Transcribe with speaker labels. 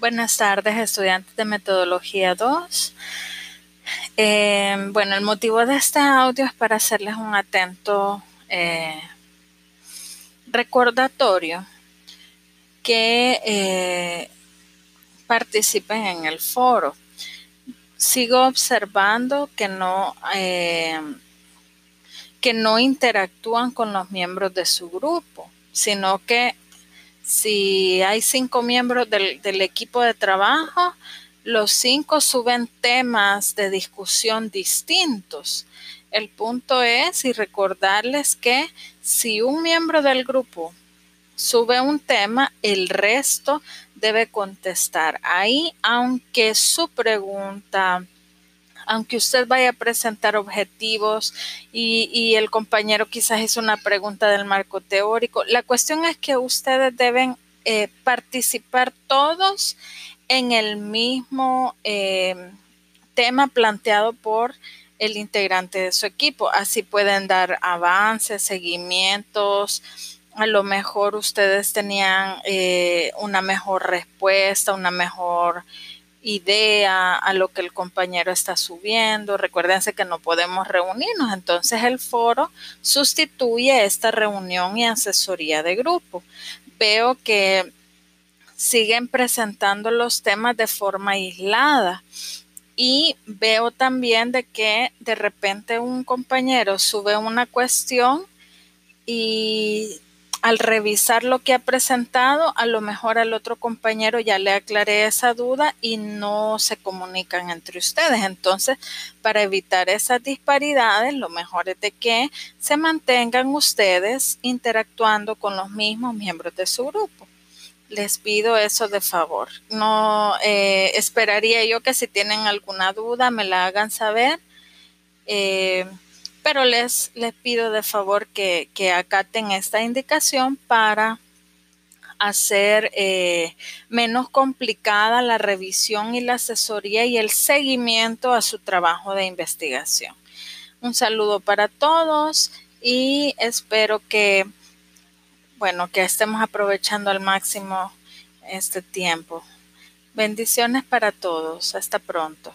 Speaker 1: Buenas tardes, estudiantes de Metodología 2. Eh, bueno, el motivo de este audio es para hacerles un atento eh, recordatorio que eh, participen en el foro. Sigo observando que no, que no interactúan con los miembros de su grupo, sino que si hay cinco miembros del, equipo de trabajo, los cinco suben temas de discusión distintos. El punto es y recordarles que si un miembro del grupo sube un tema, el resto debe contestar ahí, aunque su pregunta aunque usted vaya a presentar objetivos y, el compañero quizás hizo una pregunta del marco teórico, la cuestión es que ustedes deben eh, participar todos en el mismo eh, tema planteado por el integrante de su equipo. Así pueden dar avances, seguimientos. A lo mejor ustedes tenían eh, una mejor respuesta, una mejor idea a lo que el compañero está subiendo. Recuérdense que no podemos reunirnos, entonces el foro sustituye esta reunión y asesoría de grupo. Veo que siguen presentando los temas de forma aislada y veo también de que de repente un compañero sube una cuestión y al revisar lo que ha presentado, a lo mejor al otro compañero ya le aclaré esa duda y no se comunican entre ustedes. Entonces, para evitar esas disparidades, lo mejor es de que se mantengan ustedes interactuando con los mismos miembros de su grupo. Les pido eso de favor. No eh, esperaría yo que si tienen alguna duda me la hagan saber. Eh, pero les, les pido de favor que, acaten esta indicación para hacer eh, menos complicada la revisión y la asesoría y el seguimiento a su trabajo de investigación. Un saludo para todos y espero que, bueno, que estemos aprovechando al máximo este tiempo. Bendiciones para todos. Hasta pronto.